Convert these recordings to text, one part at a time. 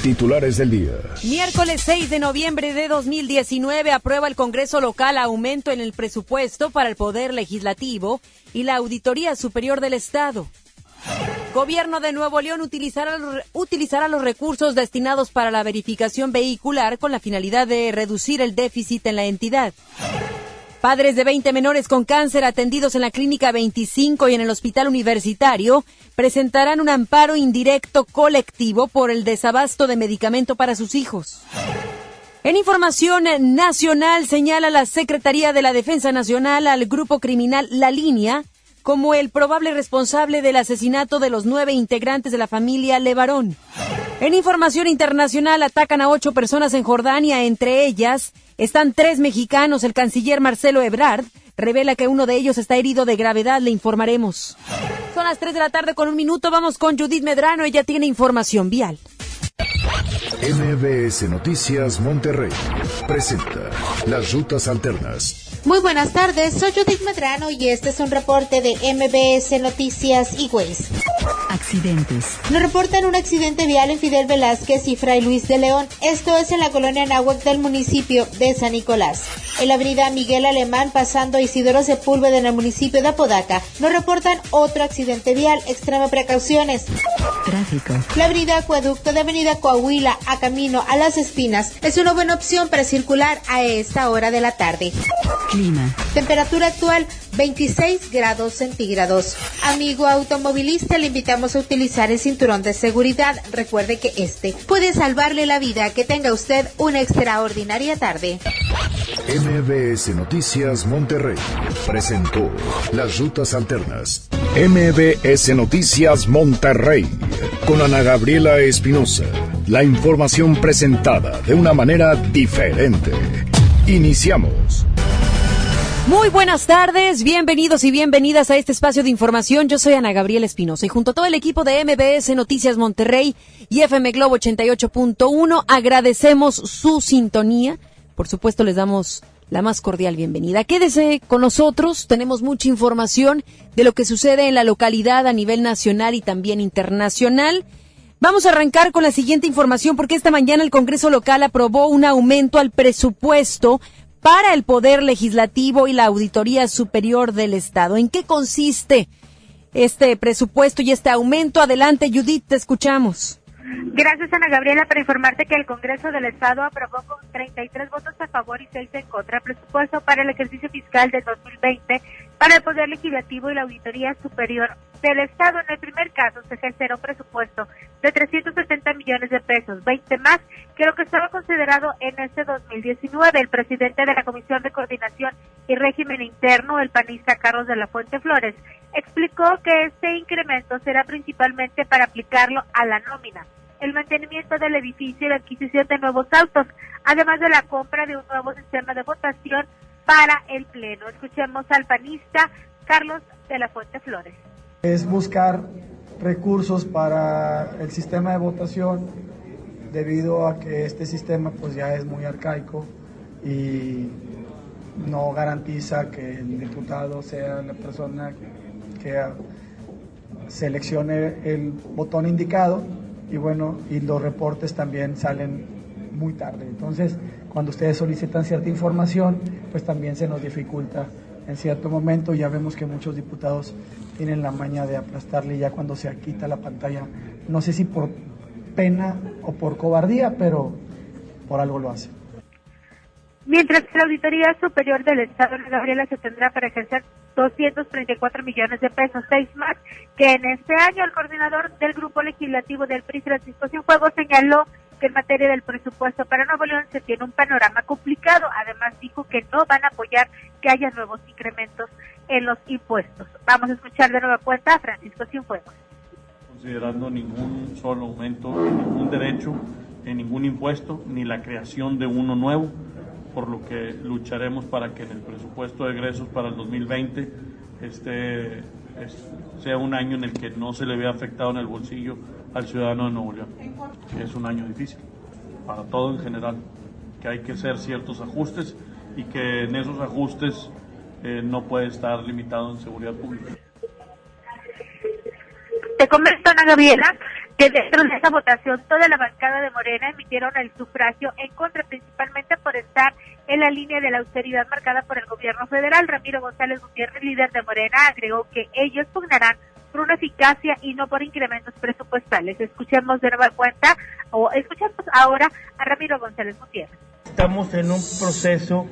Titulares del día. Miércoles 6 de noviembre de 2019 aprueba el Congreso local aumento en el presupuesto para el Poder Legislativo y la Auditoría Superior del Estado. Gobierno de Nuevo León utilizará, utilizará los recursos destinados para la verificación vehicular con la finalidad de reducir el déficit en la entidad. Padres de 20 menores con cáncer atendidos en la Clínica 25 y en el Hospital Universitario presentarán un amparo indirecto colectivo por el desabasto de medicamento para sus hijos. En información nacional señala la Secretaría de la Defensa Nacional al grupo criminal La Línea como el probable responsable del asesinato de los nueve integrantes de la familia Levarón. En información internacional atacan a ocho personas en Jordania, entre ellas están tres mexicanos. El canciller Marcelo Ebrard revela que uno de ellos está herido de gravedad. Le informaremos. Son las tres de la tarde con un minuto. Vamos con Judith Medrano. Ella tiene información vial. MBS Noticias Monterrey presenta las rutas alternas. Muy buenas tardes, soy Judith Medrano y este es un reporte de MBS Noticias y Ways. Accidentes. Nos reportan un accidente vial en Fidel Velázquez y Fray Luis de León. Esto es en la colonia Nahuac del municipio de San Nicolás. En la avenida Miguel Alemán, pasando Isidoro Sepúlveda en el municipio de Apodaca, nos reportan otro accidente vial. Extrema precauciones. Tráfico. La avenida Acueducto de Avenida Coahuila a camino a Las Espinas es una buena opción para circular a esta hora de la tarde. Clima. Temperatura actual 26 grados centígrados. Amigo automovilista, le invitamos a utilizar el cinturón de seguridad. Recuerde que este puede salvarle la vida. Que tenga usted una extraordinaria tarde. MBS Noticias Monterrey presentó las rutas alternas. MBS Noticias Monterrey con Ana Gabriela Espinosa. La información presentada de una manera diferente. Iniciamos. Muy buenas tardes, bienvenidos y bienvenidas a este espacio de información. Yo soy Ana Gabriela Espinosa y junto a todo el equipo de MBS Noticias Monterrey y FM Globo 88.1 agradecemos su sintonía. Por supuesto les damos la más cordial bienvenida. Quédese con nosotros, tenemos mucha información de lo que sucede en la localidad a nivel nacional y también internacional. Vamos a arrancar con la siguiente información porque esta mañana el Congreso local aprobó un aumento al presupuesto para el Poder Legislativo y la Auditoría Superior del Estado. ¿En qué consiste este presupuesto y este aumento? Adelante, Judith, te escuchamos. Gracias, Ana Gabriela, para informarte que el Congreso del Estado aprobó con 33 votos a favor y 6 en contra el presupuesto para el ejercicio fiscal del 2020 para el Poder Legislativo y la Auditoría Superior del Estado. En el primer caso se ejercerá un presupuesto de 370 millones de pesos, 20 más que lo que estaba considerado en este 2019. El presidente de la Comisión de Coordinación y Régimen Interno, el panista Carlos de la Fuente Flores, explicó que este incremento será principalmente para aplicarlo a la nómina, el mantenimiento del edificio y la adquisición de nuevos autos, además de la compra de un nuevo sistema de votación para el Pleno. Escuchemos al panista Carlos de la Fuente Flores. Es buscar recursos para el sistema de votación debido a que este sistema pues ya es muy arcaico y no garantiza que el diputado sea la persona que seleccione el botón indicado y bueno, y los reportes también salen muy tarde. Entonces, cuando ustedes solicitan cierta información, pues también se nos dificulta en cierto momento. Ya vemos que muchos diputados tienen la maña de aplastarle ya cuando se quita la pantalla. No sé si por pena o por cobardía, pero por algo lo hacen. Mientras que la Auditoría Superior del Estado, de Gabriela, se tendrá para ejercer 234 millones de pesos, seis más que en este año. El coordinador del Grupo Legislativo del PRI, Francisco Cienfuegos, señaló que en materia del presupuesto para Nuevo León se tiene un panorama complicado. Además, dijo que no van a apoyar que haya nuevos incrementos en los impuestos. Vamos a escuchar de nueva cuenta a Francisco Cienfuegos. Considerando ningún solo aumento en ningún derecho, en ningún impuesto, ni la creación de uno nuevo, por lo que lucharemos para que en el presupuesto de egresos para el 2020 este, sea un año en el que no se le vea afectado en el bolsillo al ciudadano de Nuevo León. Es un año difícil, para todo en general, que hay que hacer ciertos ajustes y que en esos ajustes eh, no puede estar limitado en seguridad pública. Te comento, Ana Gabriela, que dentro de esta votación toda la bancada de Morena emitieron el sufragio en contra, principalmente por estar en la línea de la austeridad marcada por el gobierno federal. Ramiro González Gutiérrez, líder de Morena, agregó que ellos pugnarán por una eficacia y no por incrementos presupuestales. Escuchemos de nueva cuenta o escuchemos ahora a Ramiro González Gutiérrez. Estamos en un proceso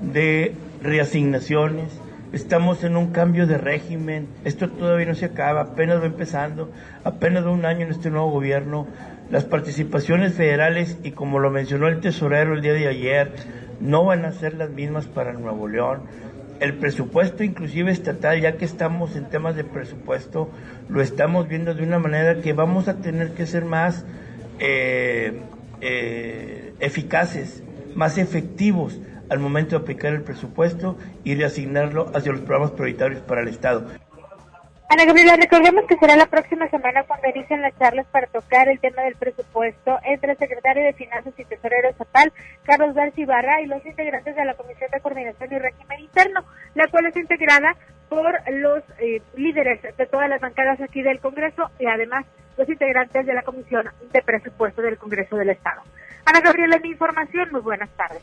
de reasignaciones, estamos en un cambio de régimen, esto todavía no se acaba, apenas va empezando, apenas va un año en este nuevo gobierno, las participaciones federales y como lo mencionó el tesorero el día de ayer, no van a ser las mismas para Nuevo León. El presupuesto inclusive estatal, ya que estamos en temas de presupuesto, lo estamos viendo de una manera que vamos a tener que ser más eh, eh, eficaces, más efectivos al momento de aplicar el presupuesto y de asignarlo hacia los programas prioritarios para el Estado. Ana Gabriela, recordemos que será la próxima semana cuando inicien las charlas para tocar el tema del presupuesto entre el secretario de Finanzas y Tesorero Estatal, Carlos García Ibarra, y los integrantes de la Comisión de Coordinación y Régimen Interno, la cual es integrada por los eh, líderes de todas las bancadas aquí del Congreso y además los integrantes de la Comisión de Presupuesto del Congreso del Estado. Ana Gabriela, mi información, muy buenas tardes.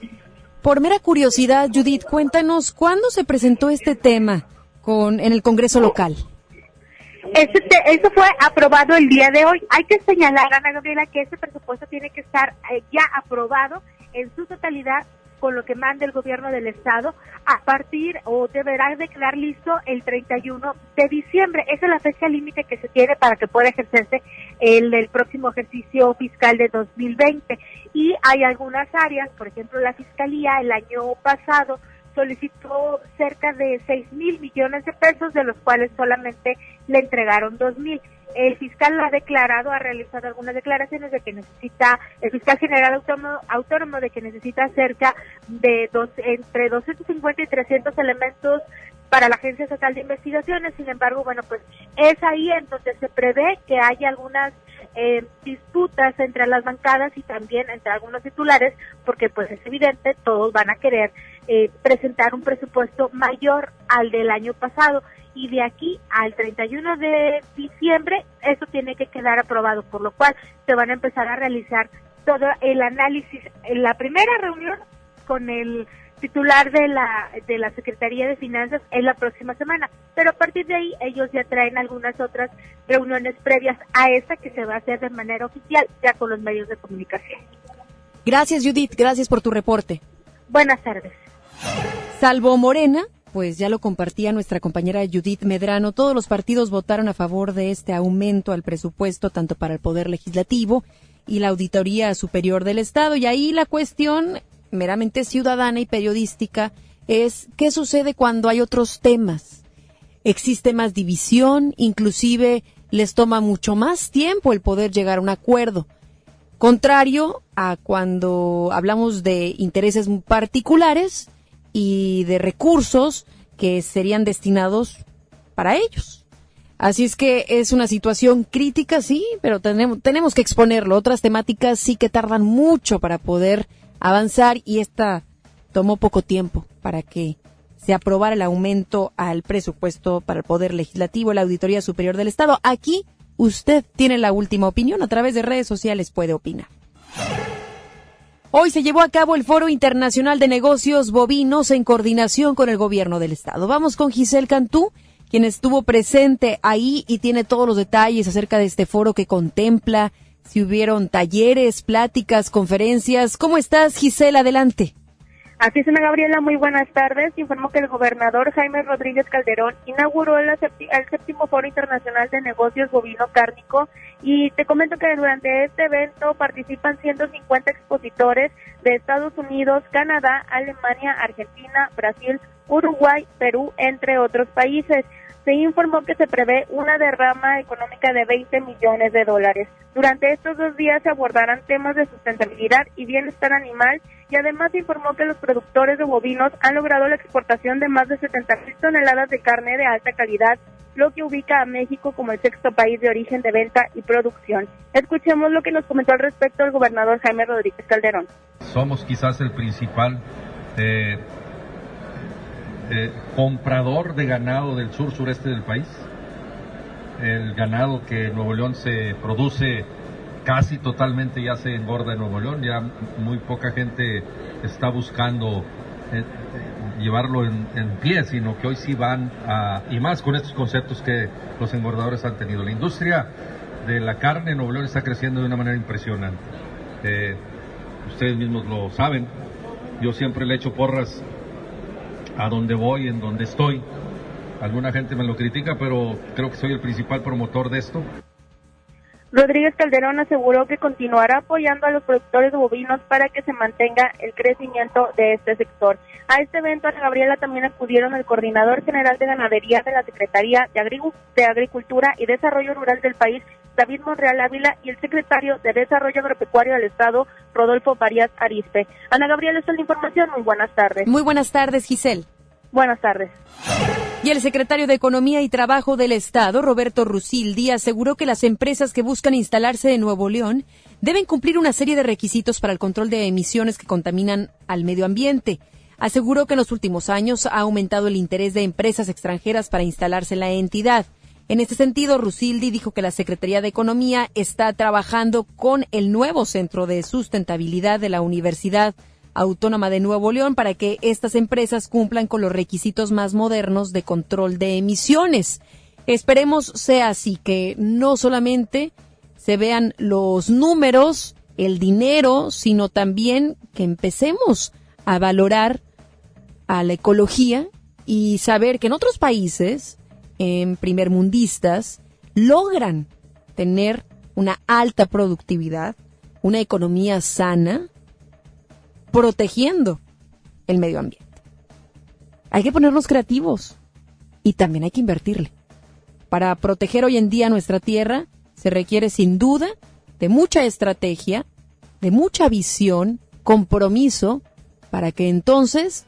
Por mera curiosidad, Judith, cuéntanos, ¿cuándo se presentó este tema con, en el Congreso local? Este, eso fue aprobado el día de hoy. Hay que señalar, Ana Gabriela, que ese presupuesto tiene que estar eh, ya aprobado en su totalidad con lo que manda el gobierno del estado a partir o deberá de quedar listo el 31 de diciembre. Esa es la fecha límite que se tiene para que pueda ejercerse el, el próximo ejercicio fiscal de 2020. Y hay algunas áreas, por ejemplo, la fiscalía el año pasado solicitó cerca de 6 mil millones de pesos, de los cuales solamente le entregaron 2 mil. El fiscal ha declarado, ha realizado algunas declaraciones de que necesita, el fiscal general autónomo, autónomo de que necesita cerca de dos, entre 250 y 300 elementos para la Agencia Estatal de Investigaciones. Sin embargo, bueno, pues es ahí en donde se prevé que haya algunas eh, disputas entre las bancadas y también entre algunos titulares, porque pues es evidente, todos van a querer eh, presentar un presupuesto mayor al del año pasado y de aquí al 31 de diciembre eso tiene que quedar aprobado, por lo cual se van a empezar a realizar todo el análisis en la primera reunión con el titular de la de la Secretaría de Finanzas en la próxima semana, pero a partir de ahí ellos ya traen algunas otras reuniones previas a esta que se va a hacer de manera oficial ya con los medios de comunicación. Gracias Judith, gracias por tu reporte. Buenas tardes. Salvo Morena, pues ya lo compartía nuestra compañera Judith Medrano, todos los partidos votaron a favor de este aumento al presupuesto tanto para el Poder Legislativo y la Auditoría Superior del Estado. Y ahí la cuestión meramente ciudadana y periodística es qué sucede cuando hay otros temas. Existe más división, inclusive les toma mucho más tiempo el poder llegar a un acuerdo. Contrario a cuando hablamos de intereses particulares, y de recursos que serían destinados para ellos. Así es que es una situación crítica, sí, pero tenemos, tenemos que exponerlo. Otras temáticas sí que tardan mucho para poder avanzar y esta tomó poco tiempo para que se aprobara el aumento al presupuesto para el Poder Legislativo, la Auditoría Superior del Estado. Aquí usted tiene la última opinión. A través de redes sociales puede opinar. Hoy se llevó a cabo el Foro Internacional de Negocios Bovinos en coordinación con el gobierno del estado. Vamos con Giselle Cantú, quien estuvo presente ahí y tiene todos los detalles acerca de este foro que contempla, si hubieron talleres, pláticas, conferencias. ¿Cómo estás, Giselle? Adelante. Así es, Gabriela, muy buenas tardes. Informo que el gobernador Jaime Rodríguez Calderón inauguró el, séptimo Foro Internacional de Negocios Bovino Cárnico y te comento que durante este evento participan 150 expositores de Estados Unidos, Canadá, Alemania, Argentina, Brasil, Uruguay, Perú, entre otros países se informó que se prevé una derrama económica de 20 millones de dólares. Durante estos dos días se abordarán temas de sustentabilidad y bienestar animal y además se informó que los productores de bovinos han logrado la exportación de más de 70 mil toneladas de carne de alta calidad, lo que ubica a México como el sexto país de origen de venta y producción. Escuchemos lo que nos comentó al respecto el gobernador Jaime Rodríguez Calderón. Somos quizás el principal eh, comprador de ganado del sur sureste del país. El ganado que en Nuevo León se produce casi totalmente ya se engorda en Nuevo León, ya muy poca gente está buscando eh, llevarlo en, en, pie, sino que hoy sí van a, y más con estos conceptos que los engordadores han tenido. La industria de la carne en Nuevo León está creciendo de una manera impresionante. Eh, ustedes mismos lo saben, yo siempre le echo porras a donde voy, en donde estoy. Alguna gente me lo critica, pero creo que soy el principal promotor de esto. Rodríguez Calderón aseguró que continuará apoyando a los productores bovinos para que se mantenga el crecimiento de este sector. A este evento, Ana Gabriela, también acudieron el coordinador general de ganadería de la Secretaría de Agricultura y Desarrollo Rural del país, David Monreal Ávila, y el secretario de Desarrollo Agropecuario del Estado, Rodolfo Farías Arispe. Ana Gabriela, esta es la información. Muy buenas tardes. Muy buenas tardes, Giselle. Buenas tardes. Y el secretario de Economía y Trabajo del Estado, Roberto Rusildi, aseguró que las empresas que buscan instalarse en Nuevo León deben cumplir una serie de requisitos para el control de emisiones que contaminan al medio ambiente. Aseguró que en los últimos años ha aumentado el interés de empresas extranjeras para instalarse en la entidad. En este sentido, Rusildi dijo que la Secretaría de Economía está trabajando con el nuevo Centro de Sustentabilidad de la Universidad Autónoma de Nuevo León para que estas empresas cumplan con los requisitos más modernos de control de emisiones. Esperemos sea así, que no solamente se vean los números, el dinero, sino también que empecemos a valorar a la ecología y saber que en otros países, en primermundistas, logran tener una alta productividad, una economía sana, protegiendo el medio ambiente. Hay que ponernos creativos y también hay que invertirle. Para proteger hoy en día nuestra tierra se requiere sin duda de mucha estrategia, de mucha visión, compromiso, para que entonces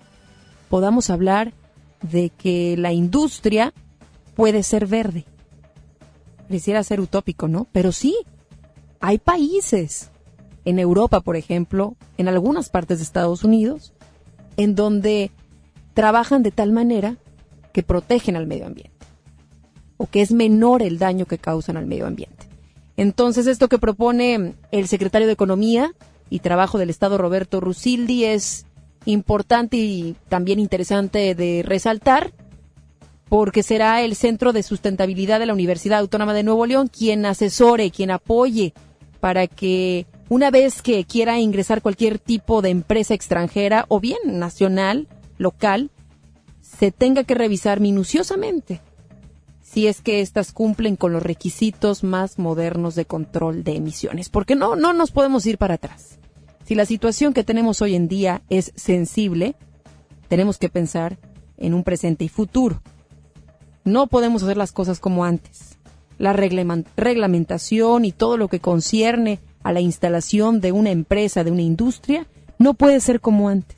podamos hablar de que la industria puede ser verde. Quisiera ser utópico, ¿no? Pero sí, hay países en Europa, por ejemplo, en algunas partes de Estados Unidos, en donde trabajan de tal manera que protegen al medio ambiente o que es menor el daño que causan al medio ambiente. Entonces, esto que propone el secretario de Economía y Trabajo del Estado, Roberto Rusildi, es importante y también interesante de resaltar porque será el Centro de Sustentabilidad de la Universidad Autónoma de Nuevo León quien asesore, quien apoye para que una vez que quiera ingresar cualquier tipo de empresa extranjera o bien nacional, local, se tenga que revisar minuciosamente si es que éstas cumplen con los requisitos más modernos de control de emisiones, porque no, no nos podemos ir para atrás. Si la situación que tenemos hoy en día es sensible, tenemos que pensar en un presente y futuro. No podemos hacer las cosas como antes. La reglamentación y todo lo que concierne a la instalación de una empresa, de una industria, no puede ser como antes.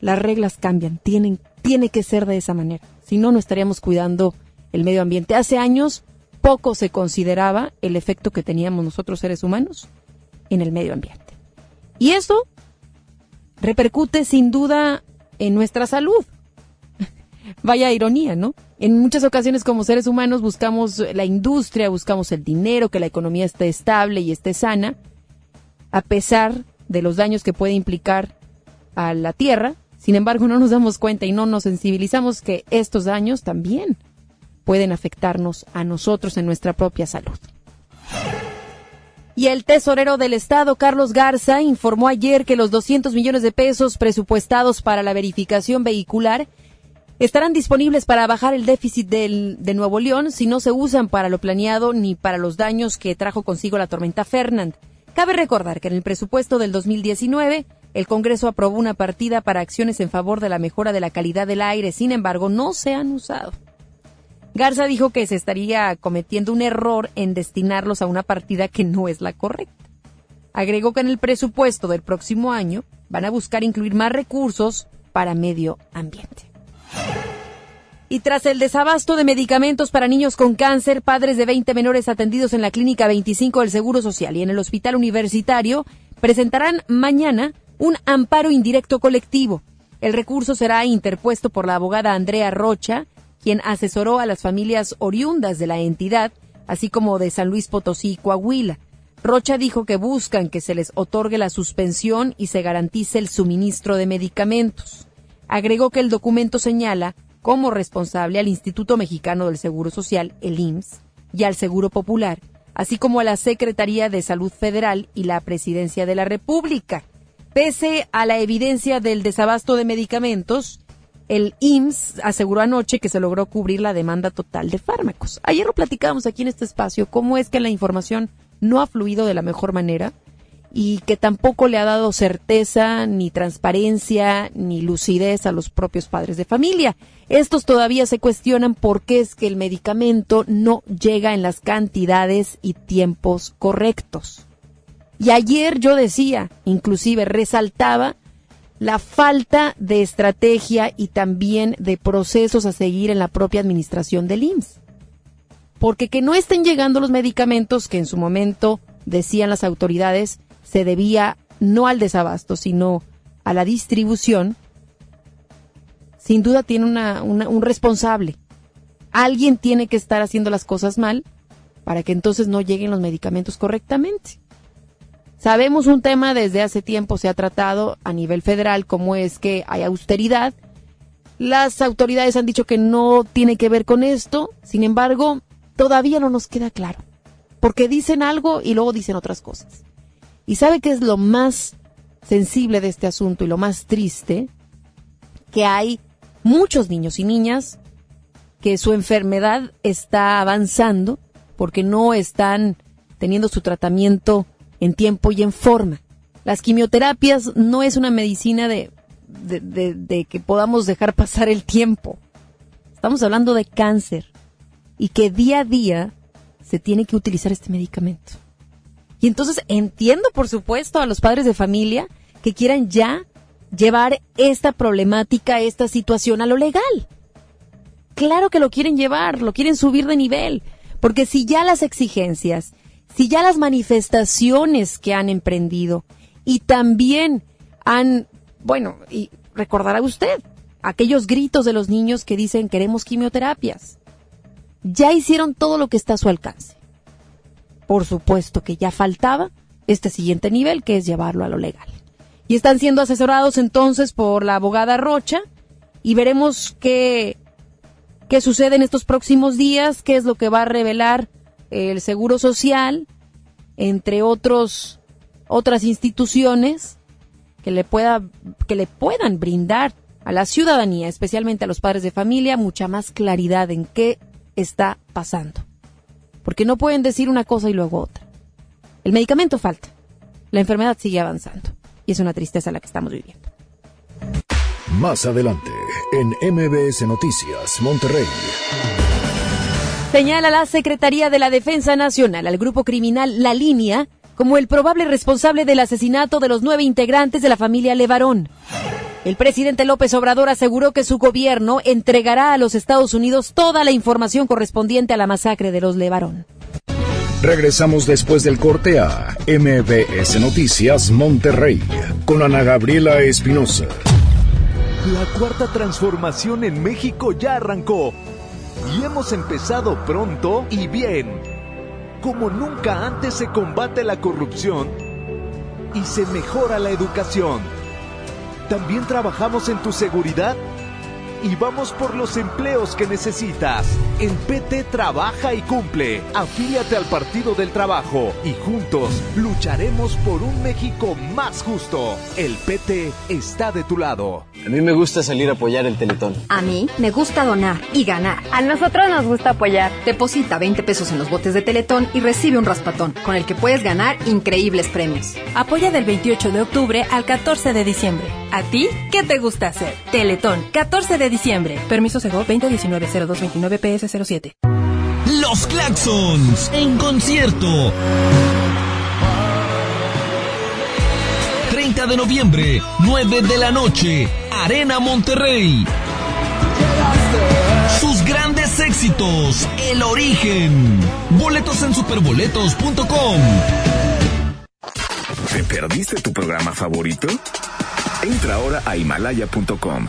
Las reglas cambian, tienen, tiene que ser de esa manera. Si no, no estaríamos cuidando el medio ambiente. Hace años poco se consideraba el efecto que teníamos nosotros seres humanos en el medio ambiente. Y eso repercute sin duda en nuestra salud. Vaya ironía, ¿no? En muchas ocasiones como seres humanos buscamos la industria, buscamos el dinero, que la economía esté estable y esté sana, a pesar de los daños que puede implicar a la tierra. Sin embargo, no nos damos cuenta y no nos sensibilizamos que estos daños también pueden afectarnos a nosotros en nuestra propia salud. Y el tesorero del Estado, Carlos Garza, informó ayer que los 200 millones de pesos presupuestados para la verificación vehicular estarán disponibles para bajar el déficit del, de Nuevo León si no se usan para lo planeado ni para los daños que trajo consigo la tormenta Fernand. Cabe recordar que en el presupuesto del 2019 el Congreso aprobó una partida para acciones en favor de la mejora de la calidad del aire, sin embargo no se han usado. Garza dijo que se estaría cometiendo un error en destinarlos a una partida que no es la correcta. Agregó que en el presupuesto del próximo año van a buscar incluir más recursos para medio ambiente. Y tras el desabasto de medicamentos para niños con cáncer, padres de 20 menores atendidos en la Clínica 25 del Seguro Social y en el Hospital Universitario presentarán mañana un amparo indirecto colectivo. El recurso será interpuesto por la abogada Andrea Rocha, quien asesoró a las familias oriundas de la entidad, así como de San Luis Potosí y Coahuila. Rocha dijo que buscan que se les otorgue la suspensión y se garantice el suministro de medicamentos. Agregó que el documento señala como responsable al Instituto Mexicano del Seguro Social, el IMSS, y al Seguro Popular, así como a la Secretaría de Salud Federal y la Presidencia de la República. Pese a la evidencia del desabasto de medicamentos, el IMSS aseguró anoche que se logró cubrir la demanda total de fármacos. Ayer lo platicamos aquí en este espacio, cómo es que la información no ha fluido de la mejor manera y que tampoco le ha dado certeza, ni transparencia, ni lucidez a los propios padres de familia. Estos todavía se cuestionan por qué es que el medicamento no llega en las cantidades y tiempos correctos. Y ayer yo decía, inclusive resaltaba, la falta de estrategia y también de procesos a seguir en la propia administración del IMSS. Porque que no estén llegando los medicamentos que en su momento decían las autoridades se debía no al desabasto, sino a la distribución, sin duda tiene un responsable. Alguien tiene que estar haciendo las cosas mal para que entonces no lleguen los medicamentos correctamente. Sabemos un tema desde hace tiempo se ha tratado a nivel federal como es que hay austeridad. Las autoridades han dicho que no tiene que ver con esto, sin embargo, todavía no nos queda claro, porque dicen algo y luego dicen otras cosas. ¿Y sabe qué es lo más sensible de este asunto y lo más triste? Que hay muchos niños y niñas que su enfermedad está avanzando porque no están teniendo su tratamiento en tiempo y en forma. Las quimioterapias no es una medicina de, de, que podamos dejar pasar el tiempo. Estamos hablando de cáncer y que día a día se tiene que utilizar este medicamento. Y entonces entiendo, por supuesto, a los padres de familia que quieran ya llevar esta problemática, esta situación a lo legal. Claro que lo quieren llevar, lo quieren subir de nivel, porque si ya las exigencias, si ya las manifestaciones que han emprendido y también han, bueno, y recordará usted aquellos gritos de los niños que dicen queremos quimioterapias, ya hicieron todo lo que está a su alcance por supuesto que ya faltaba este siguiente nivel, que es llevarlo a lo legal. Y están siendo asesorados entonces por la abogada Rocha y veremos qué, qué sucede en estos próximos días, qué es lo que va a revelar el Seguro Social, entre otros, otras instituciones que le, pueda, que le puedan brindar a la ciudadanía, especialmente a los padres de familia, mucha más claridad en qué está pasando porque no pueden decir una cosa y luego otra. El medicamento falta, la enfermedad sigue avanzando y es una tristeza la que estamos viviendo. Más adelante, en MBS Noticias, Monterrey. Señala la Secretaría de la Defensa Nacional al grupo criminal La Línea como el probable responsable del asesinato de los nueve integrantes de la familia Levarón. El presidente López Obrador aseguró que su gobierno entregará a los Estados Unidos toda la información correspondiente a la masacre de los Levarón. Regresamos después del corte a MBS Noticias Monterrey con Ana Gabriela Espinosa. La cuarta transformación en México ya arrancó y hemos empezado pronto y bien. Como nunca antes se combate la corrupción y se mejora la educación también trabajamos en tu seguridad y vamos por los empleos que necesitas. En PT trabaja y cumple. Afíliate al Partido del Trabajo y juntos lucharemos por un México más justo. El PT está de tu lado. A mí me gusta salir a apoyar el Teletón. A mí me gusta donar y ganar. A nosotros nos gusta apoyar. Deposita 20 pesos en los botes de Teletón y recibe un raspatón, con el que puedes ganar increíbles premios. Apoya del 28 de octubre al 14 de diciembre. ¿A ti qué te gusta hacer? Teletón, 14 de diciembre. Permiso Sego 2019-0229 PS07. Los Claxons en concierto. 30 de noviembre, 9 de la noche, Arena Monterrey. Sus grandes éxitos, El Origen. Boletos en superboletos.com. ¿Te perdiste tu programa favorito? Entra ahora a himalaya.com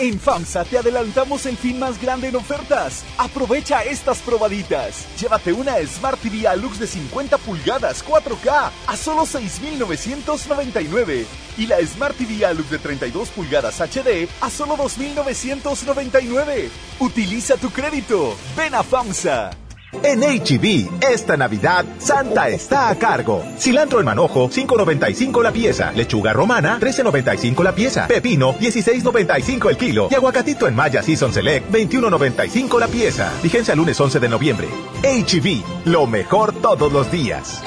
En FAMSA te adelantamos el fin más grande en ofertas. Aprovecha estas probaditas. Llévate una Smart TV Alux de 50 pulgadas 4K a solo 6,999 y la Smart TV Alux de 32 pulgadas HD a solo 2,999. Utiliza tu crédito. Ven a FAMSA. En HB, esta Navidad, Santa está a cargo. Cilantro en manojo, 5.95 la pieza. Lechuga romana, 13.95 la pieza. Pepino, 16.95 el kilo. Y aguacatito en Maya Season Select, 21.95 la pieza. Vigencia lunes 11 de noviembre. HB, lo mejor todos los días.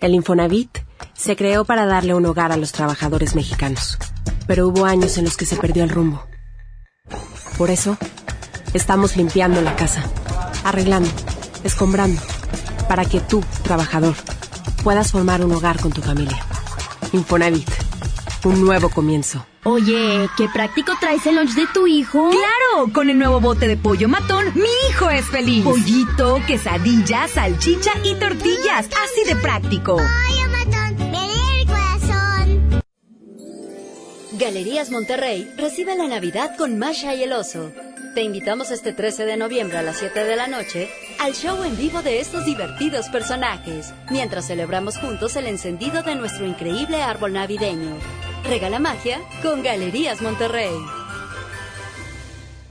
El Infonavit se creó para darle un hogar a los trabajadores mexicanos. Pero hubo años en los que se perdió el rumbo. Por eso, estamos limpiando la casa arreglando, escombrando, para que tú, trabajador, puedas formar un hogar con tu familia. Infonavit, un nuevo comienzo. Oye, qué práctico traes el lunch de tu hijo. Claro, con el nuevo bote de pollo matón, mi hijo es feliz. Pollito, quesadilla, salchicha y tortillas, así de práctico. Pollo matón, me el corazón. Galerías Monterrey recibe la Navidad con Masha y el oso. Te invitamos este 13 de noviembre a las 7 de la noche al show en vivo de estos divertidos personajes, mientras celebramos juntos el encendido de nuestro increíble árbol navideño. Regala magia con Galerías Monterrey.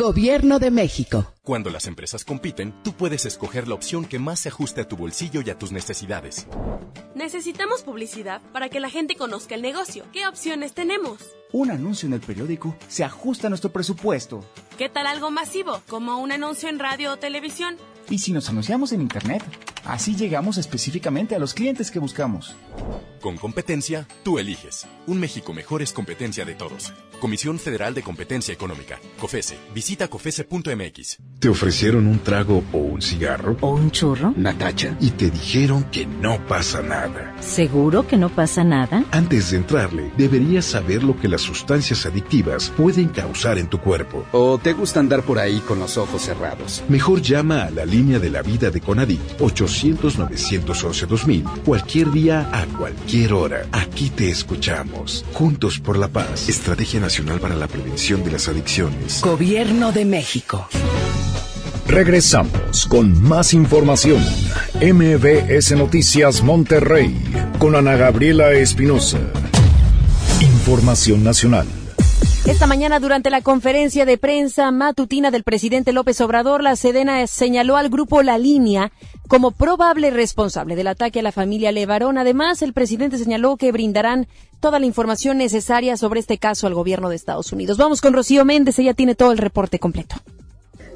Gobierno de México. Cuando las empresas compiten, tú puedes escoger la opción que más se ajuste a tu bolsillo y a tus necesidades. Necesitamos publicidad para que la gente conozca el negocio. ¿Qué opciones tenemos? Un anuncio en el periódico se ajusta a nuestro presupuesto. ¿Qué tal algo masivo, como un anuncio en radio o televisión? ¿Y si nos anunciamos en Internet? Así llegamos específicamente a los clientes que buscamos. Con competencia, tú eliges. Un México mejor es competencia de todos. Comisión Federal de Competencia Económica. COFESE. Visita COFESE.mx. ¿Te ofrecieron un trago o un cigarro? ¿O un churro? Natacha. Y te dijeron que no pasa nada. ¿Seguro que no pasa nada? Antes de entrarle, deberías saber lo que las sustancias adictivas pueden causar en tu cuerpo. ¿O te gusta andar por ahí con los ojos cerrados? Mejor llama a la línea de la vida de Conadic 800-911-2000 cualquier día a cualquier hora. Aquí te escuchamos. Juntos por la paz. Estrategia Nacional para la Prevención de las Adicciones. Gobierno de México. Regresamos con más información. MBS Noticias Monterrey con Ana Gabriela Espinosa. Información nacional. Esta mañana, durante la conferencia de prensa matutina del presidente López Obrador, la Sedena señaló al grupo La Línea como probable responsable del ataque a la familia Levarón. Además, el presidente señaló que brindarán toda la información necesaria sobre este caso al gobierno de Estados Unidos. Vamos con Rocío Méndez, ella tiene todo el reporte completo.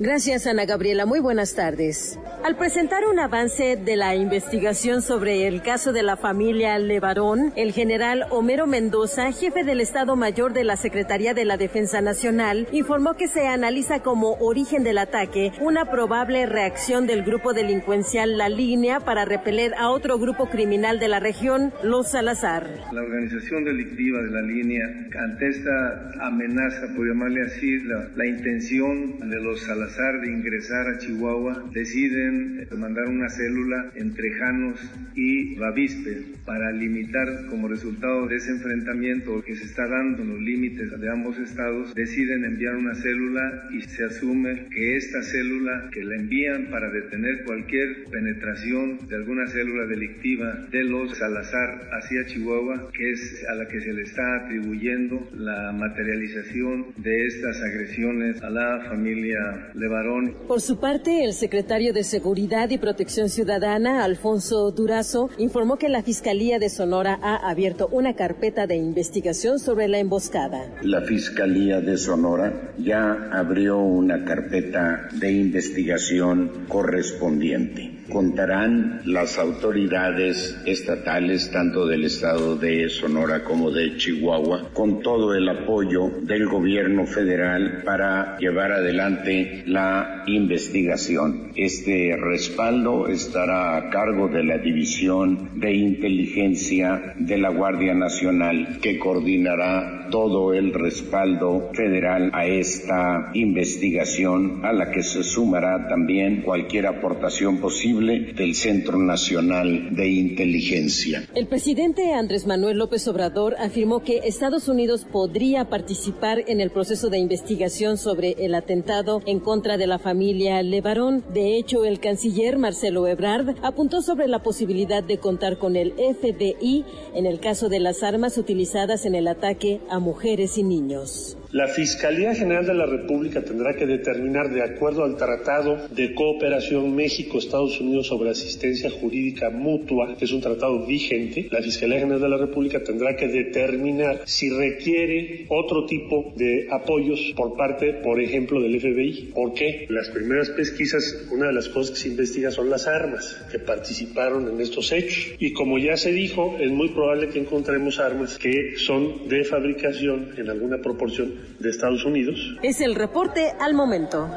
Gracias, Ana Gabriela. Muy buenas tardes. Al presentar un avance de la investigación sobre el caso de la familia Levarón, el general Homero Mendoza, jefe del Estado Mayor de la Secretaría de la Defensa Nacional, informó que se analiza como origen del ataque una probable reacción del grupo delincuencial La Línea para repeler a otro grupo criminal de la región, Los Salazar. La organización delictiva de La Línea, ante esta amenaza, por llamarle así, la, intención de los Salazar, de ingresar a Chihuahua, deciden mandar una célula entre Janos y Bavispe para limitar como resultado de ese enfrentamiento que se está dando en los límites de ambos estados, deciden enviar una célula y se asume que esta célula que la envían para detener cualquier penetración de alguna célula delictiva de los Salazar hacia Chihuahua, que es a la que se le está atribuyendo la materialización de estas agresiones a la familia Levarón. Por su parte, el secretario de Seguridad y Protección Ciudadana, Alfonso Durazo, informó que la Fiscalía de Sonora ha abierto una carpeta de investigación sobre la emboscada. La Fiscalía de Sonora ya abrió una carpeta de investigación correspondiente contarán las autoridades estatales, tanto del estado de Sonora como de Chihuahua, con todo el apoyo del gobierno federal para llevar adelante la investigación. Este respaldo estará a cargo de la División de Inteligencia de la Guardia Nacional, que coordinará todo el respaldo federal a esta investigación, a la que se sumará también cualquier aportación posible del Centro Nacional de Inteligencia. El presidente Andrés Manuel López Obrador afirmó que Estados Unidos podría participar en el proceso de investigación sobre el atentado en contra de la familia Levarón. De hecho, el canciller Marcelo Ebrard apuntó sobre la posibilidad de contar con el FBI en el caso de las armas utilizadas en el ataque a mujeres y niños. La Fiscalía General de la República tendrá que determinar, de acuerdo al Tratado de Cooperación México-Estados Unidos sobre Asistencia Jurídica Mutua, que es un tratado vigente, la Fiscalía General de la República tendrá que determinar si requiere otro tipo de apoyos por parte, por ejemplo, del FBI. ¿Por qué? Las primeras pesquisas, una de las cosas que se investiga son las armas que participaron en estos hechos. Y como ya se dijo, es muy probable que encontremos armas que son de fabricación en alguna proporción de Estados Unidos. Es el reporte al momento.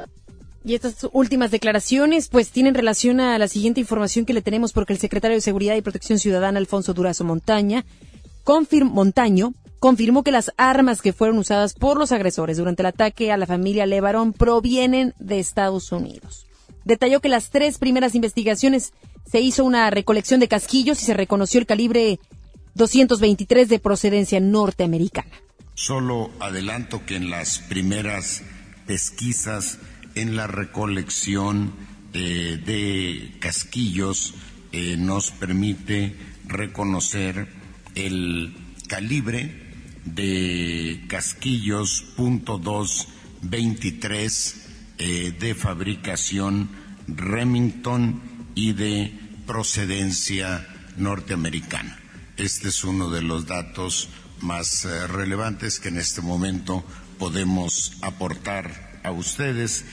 Y estas últimas declaraciones pues tienen relación a la siguiente información que le tenemos porque el secretario de Seguridad y Protección Ciudadana, Alfonso Durazo Montaña, Montaño, confirmó que las armas que fueron usadas por los agresores durante el ataque a la familia Levarón provienen de Estados Unidos. Detalló que las tres primeras investigaciones se hizo una recolección de casquillos y se reconoció el calibre 223 de procedencia norteamericana. Solo adelanto que en las primeras pesquisas en la recolección de casquillos eh, nos permite reconocer el calibre de casquillos .223 eh, de fabricación Remington y de procedencia norteamericana. Este es uno de los datos más eh, relevantes que en este momento podemos aportar a ustedes.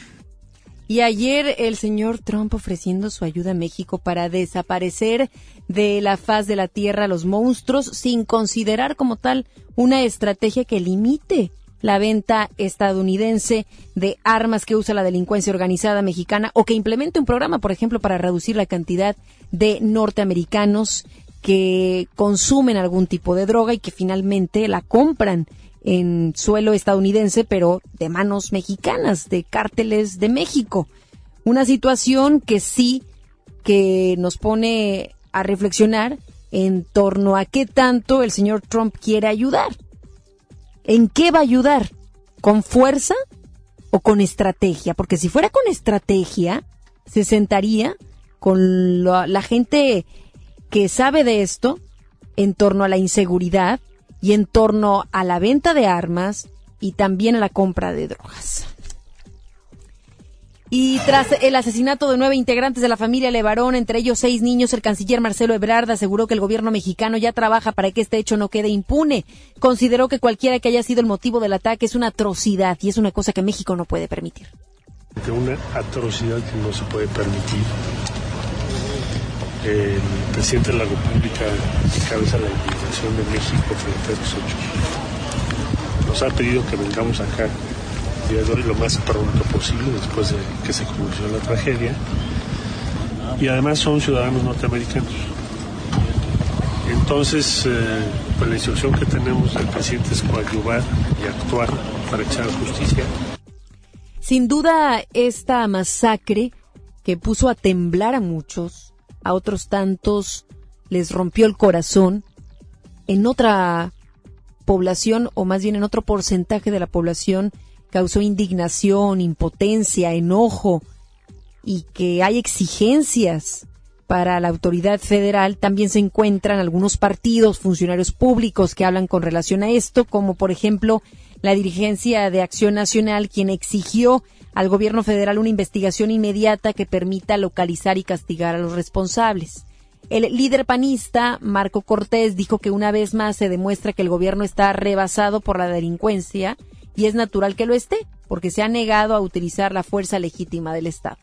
Y ayer el señor Trump ofreciendo su ayuda a México para desaparecer de la faz de la tierra los monstruos sin considerar como tal una estrategia que limite la venta estadounidense de armas que usa la delincuencia organizada mexicana o que implemente un programa, por ejemplo, para reducir la cantidad de norteamericanos que consumen algún tipo de droga y que finalmente la compran en suelo estadounidense, pero de manos mexicanas, de cárteles de México. Una situación que sí que nos pone a reflexionar en torno a qué tanto el señor Trump quiere ayudar. ¿En qué va a ayudar? ¿Con fuerza o con estrategia? Porque si fuera con estrategia, se sentaría con la, la gente que sabe de esto en torno a la inseguridad y en torno a la venta de armas y también a la compra de drogas. Y tras el asesinato de nueve integrantes de la familia Levarón, entre ellos seis niños, el canciller Marcelo Ebrard aseguró que el gobierno mexicano ya trabaja para que este hecho no quede impune. Consideró que cualquiera que haya sido el motivo del ataque es una atrocidad y es una cosa que México no puede permitir. una atrocidad que no se puede permitir el presidente de la República encabeza la indignación de México frente a estos hechos. Nos ha pedido que vengamos acá día de hoy lo más pronto posible después de que se conoció la tragedia. Y además son ciudadanos norteamericanos. Entonces, eh, pues la instrucción que tenemos del presidente es coadyuvar y actuar para echar justicia. Sin duda, esta masacre que puso a temblar a muchos, a otros tantos les rompió el corazón, en otra población, o más bien en otro porcentaje de la población, causó indignación, impotencia, enojo, y que hay exigencias para la autoridad federal, también se encuentran algunos partidos, funcionarios públicos que hablan con relación a esto, como por ejemplo la dirigencia de Acción Nacional, quien exigió al gobierno federal una investigación inmediata que permita localizar y castigar a los responsables. El líder panista, Marco Cortés, dijo que una vez más se demuestra que el gobierno está rebasado por la delincuencia y es natural que lo esté, porque se ha negado a utilizar la fuerza legítima del Estado.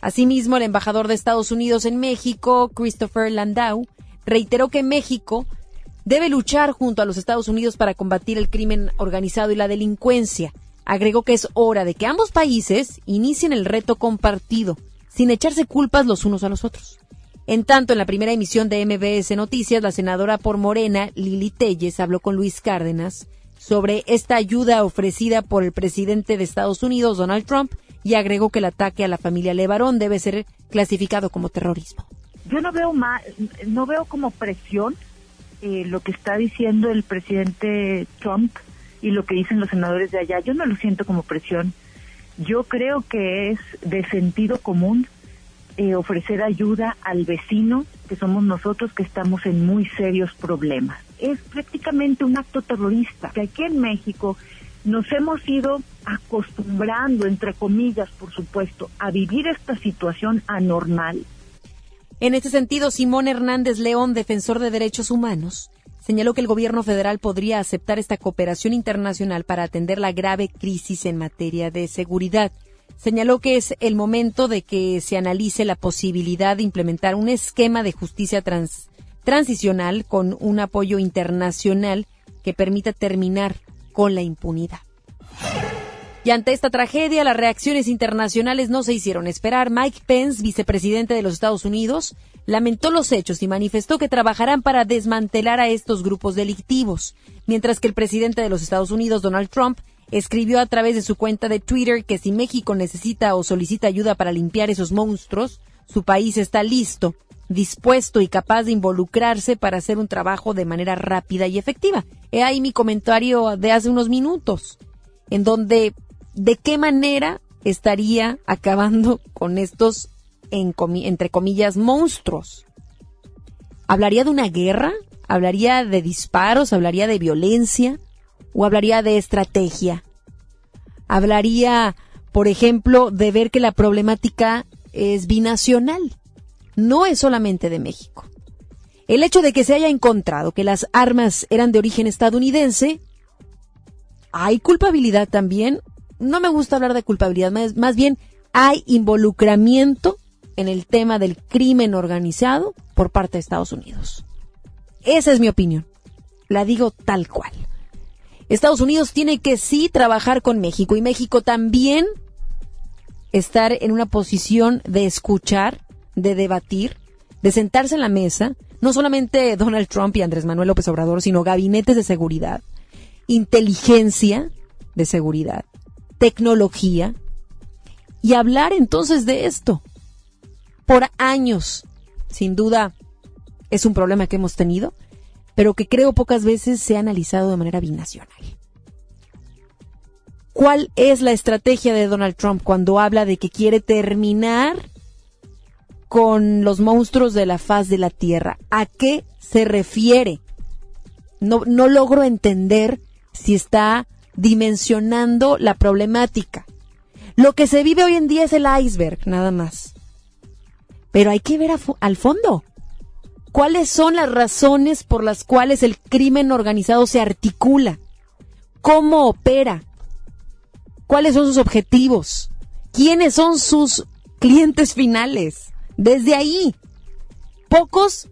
Asimismo, el embajador de Estados Unidos en México, Christopher Landau, reiteró que México debe luchar junto a los Estados Unidos para combatir el crimen organizado y la delincuencia. Agregó que es hora de que ambos países inicien el reto compartido, sin echarse culpas los unos a los otros. En tanto, en la primera emisión de MBS Noticias, la senadora por Morena, Lili Telles, habló con Luis Cárdenas sobre esta ayuda ofrecida por el presidente de Estados Unidos, Donald Trump, y agregó que el ataque a la familia Levarón debe ser clasificado como terrorismo. Yo no veo más, no veo como presión eh, lo que está diciendo el presidente Trump y lo que dicen los senadores de allá. Yo no lo siento como presión. Yo creo que es de sentido común eh, ofrecer ayuda al vecino, que somos nosotros que estamos en muy serios problemas. Es prácticamente un acto terrorista, que aquí en México nos hemos ido acostumbrando, entre comillas, por supuesto, a vivir esta situación anormal. En este sentido, Simón Hernández León, defensor de derechos humanos, señaló que el gobierno federal podría aceptar esta cooperación internacional para atender la grave crisis en materia de seguridad. Señaló que es el momento de que se analice la posibilidad de implementar un esquema de justicia transicional con un apoyo internacional que permita terminar con la impunidad. Y ante esta tragedia, las reacciones internacionales no se hicieron esperar. Mike Pence, vicepresidente de los Estados Unidos, lamentó los hechos y manifestó que trabajarán para desmantelar a estos grupos delictivos, mientras que el presidente de los Estados Unidos, Donald Trump, escribió a través de su cuenta de Twitter que si México necesita o solicita ayuda para limpiar esos monstruos, su país está listo dispuesto y capaz de involucrarse para hacer un trabajo de manera rápida y efectiva. He ahí mi comentario de hace unos minutos, en donde de qué manera estaría acabando con estos, entre comillas, monstruos. ¿Hablaría de una guerra? ¿Hablaría de disparos? ¿Hablaría de violencia? ¿O hablaría de estrategia? ¿Hablaría, por ejemplo, de ver que la problemática es binacional? no es solamente de México. El hecho de que se haya encontrado que las armas eran de origen estadounidense, hay culpabilidad también. No me gusta hablar de culpabilidad, más, bien hay involucramiento en el tema del crimen organizado por parte de Estados Unidos. Esa es mi opinión. La digo tal cual. Estados Unidos tiene que sí trabajar con México y México también estar en una posición de escuchar de debatir, de sentarse en la mesa, no solamente Donald Trump y Andrés Manuel López Obrador, sino gabinetes de seguridad, inteligencia de seguridad, tecnología, y hablar entonces de esto. Por años, sin duda, es un problema que hemos tenido, pero que creo pocas veces se ha analizado de manera binacional. ¿Cuál es la estrategia de Donald Trump cuando habla de que quiere terminar con los monstruos de la faz de la Tierra. ¿A qué se refiere? No, no logro entender si está dimensionando la problemática. Lo que se vive hoy en día es el iceberg, nada más. Pero hay que ver al fondo. ¿Cuáles son las razones por las cuales el crimen organizado se articula? ¿Cómo opera? ¿Cuáles son sus objetivos? ¿Quiénes son sus clientes finales? Desde ahí, pocos,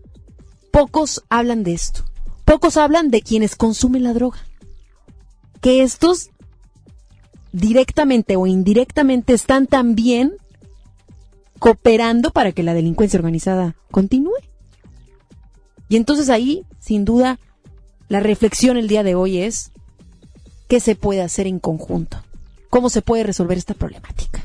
pocos hablan de esto. Pocos hablan de quienes consumen la droga. Que estos directamente o indirectamente están también cooperando para que la delincuencia organizada continúe. Y entonces ahí, sin duda, la reflexión el día de hoy es qué se puede hacer en conjunto, cómo se puede resolver esta problemática.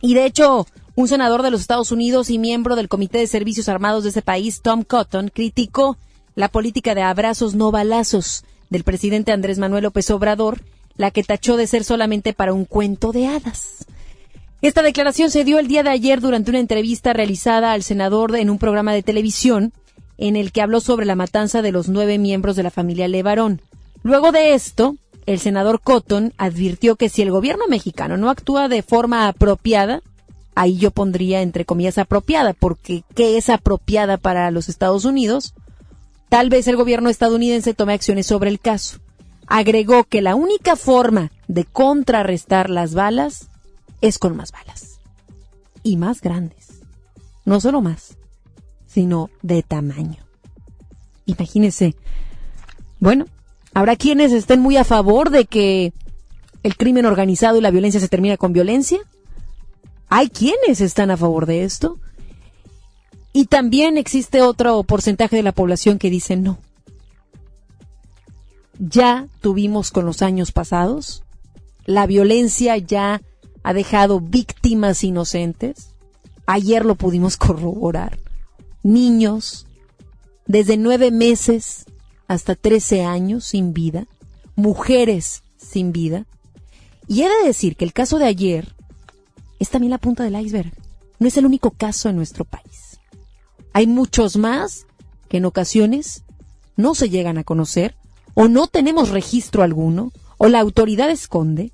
Y de hecho, un senador de los Estados Unidos y miembro del Comité de Servicios Armados de ese país, Tom Cotton, criticó la política de abrazos no balazos del presidente Andrés Manuel López Obrador, la que tachó de ser solamente para un cuento de hadas. Esta declaración se dio el día de ayer durante una entrevista realizada al senador en un programa de televisión en el que habló sobre la matanza de los nueve miembros de la familia Levarón. Luego de esto, el senador Cotton advirtió que si el gobierno mexicano no actúa de forma apropiada, ahí yo pondría entre comillas apropiada, porque ¿qué es apropiada para los Estados Unidos? Tal vez el gobierno estadounidense tome acciones sobre el caso. Agregó que la única forma de contrarrestar las balas es con más balas. Y más grandes. No solo más, sino de tamaño. Imagínese. Bueno, habrá quienes estén muy a favor de que el crimen organizado y la violencia se termina con violencia. Hay quienes están a favor de esto. Y también existe otro porcentaje de la población que dice no. Ya tuvimos con los años pasados. La violencia ya ha dejado víctimas inocentes. Ayer lo pudimos corroborar. Niños desde nueve meses hasta trece años sin vida. Mujeres sin vida. Y he de decir que el caso de ayer es también la punta del iceberg. No es el único caso en nuestro país. Hay muchos más que en ocasiones no se llegan a conocer o no tenemos registro alguno o la autoridad esconde,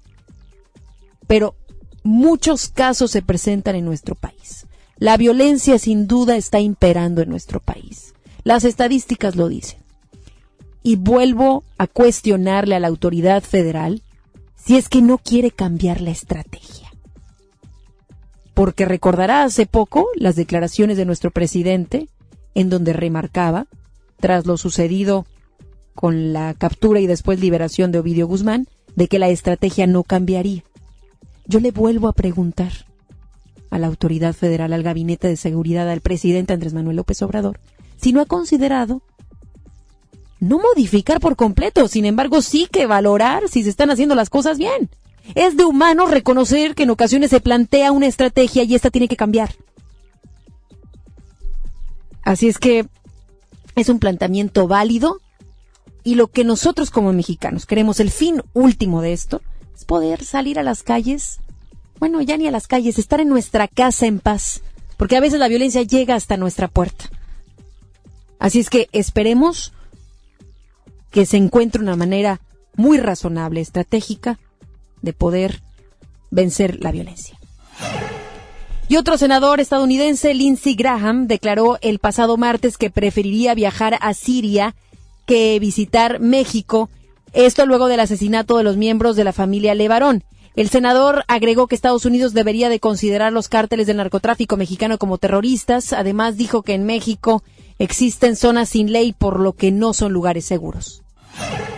pero muchos casos se presentan en nuestro país. La violencia sin duda está imperando en nuestro país. Las estadísticas lo dicen. Y vuelvo a cuestionarle a la autoridad federal si es que no quiere cambiar la estrategia. Porque recordará hace poco las declaraciones de nuestro presidente en donde remarcaba, tras lo sucedido con la captura y después liberación de Ovidio Guzmán, de que la estrategia no cambiaría. Yo le vuelvo a preguntar a la autoridad federal, al gabinete de seguridad, al presidente Andrés Manuel López Obrador, si no ha considerado no modificar por completo, sin embargo sí que valorar si se están haciendo las cosas bien. Es de humano reconocer que en ocasiones se plantea una estrategia y esta tiene que cambiar. Así es que es un planteamiento válido y lo que nosotros como mexicanos queremos, el fin último de esto, poder salir a las calles, bueno, ya ni a las calles, estar en nuestra casa en paz, porque a veces la violencia llega hasta nuestra puerta. Así es que esperemos que se encuentre una manera muy razonable, estratégica, de poder vencer la violencia. Y otro senador estadounidense, Lindsey Graham, declaró el pasado martes que preferiría viajar a Siria que visitar México, esto luego del asesinato de los miembros de la familia Levarón. El senador agregó que Estados Unidos debería de considerar los cárteles del narcotráfico mexicano como terroristas. Además dijo que en México existen zonas sin ley por lo que no son lugares seguros.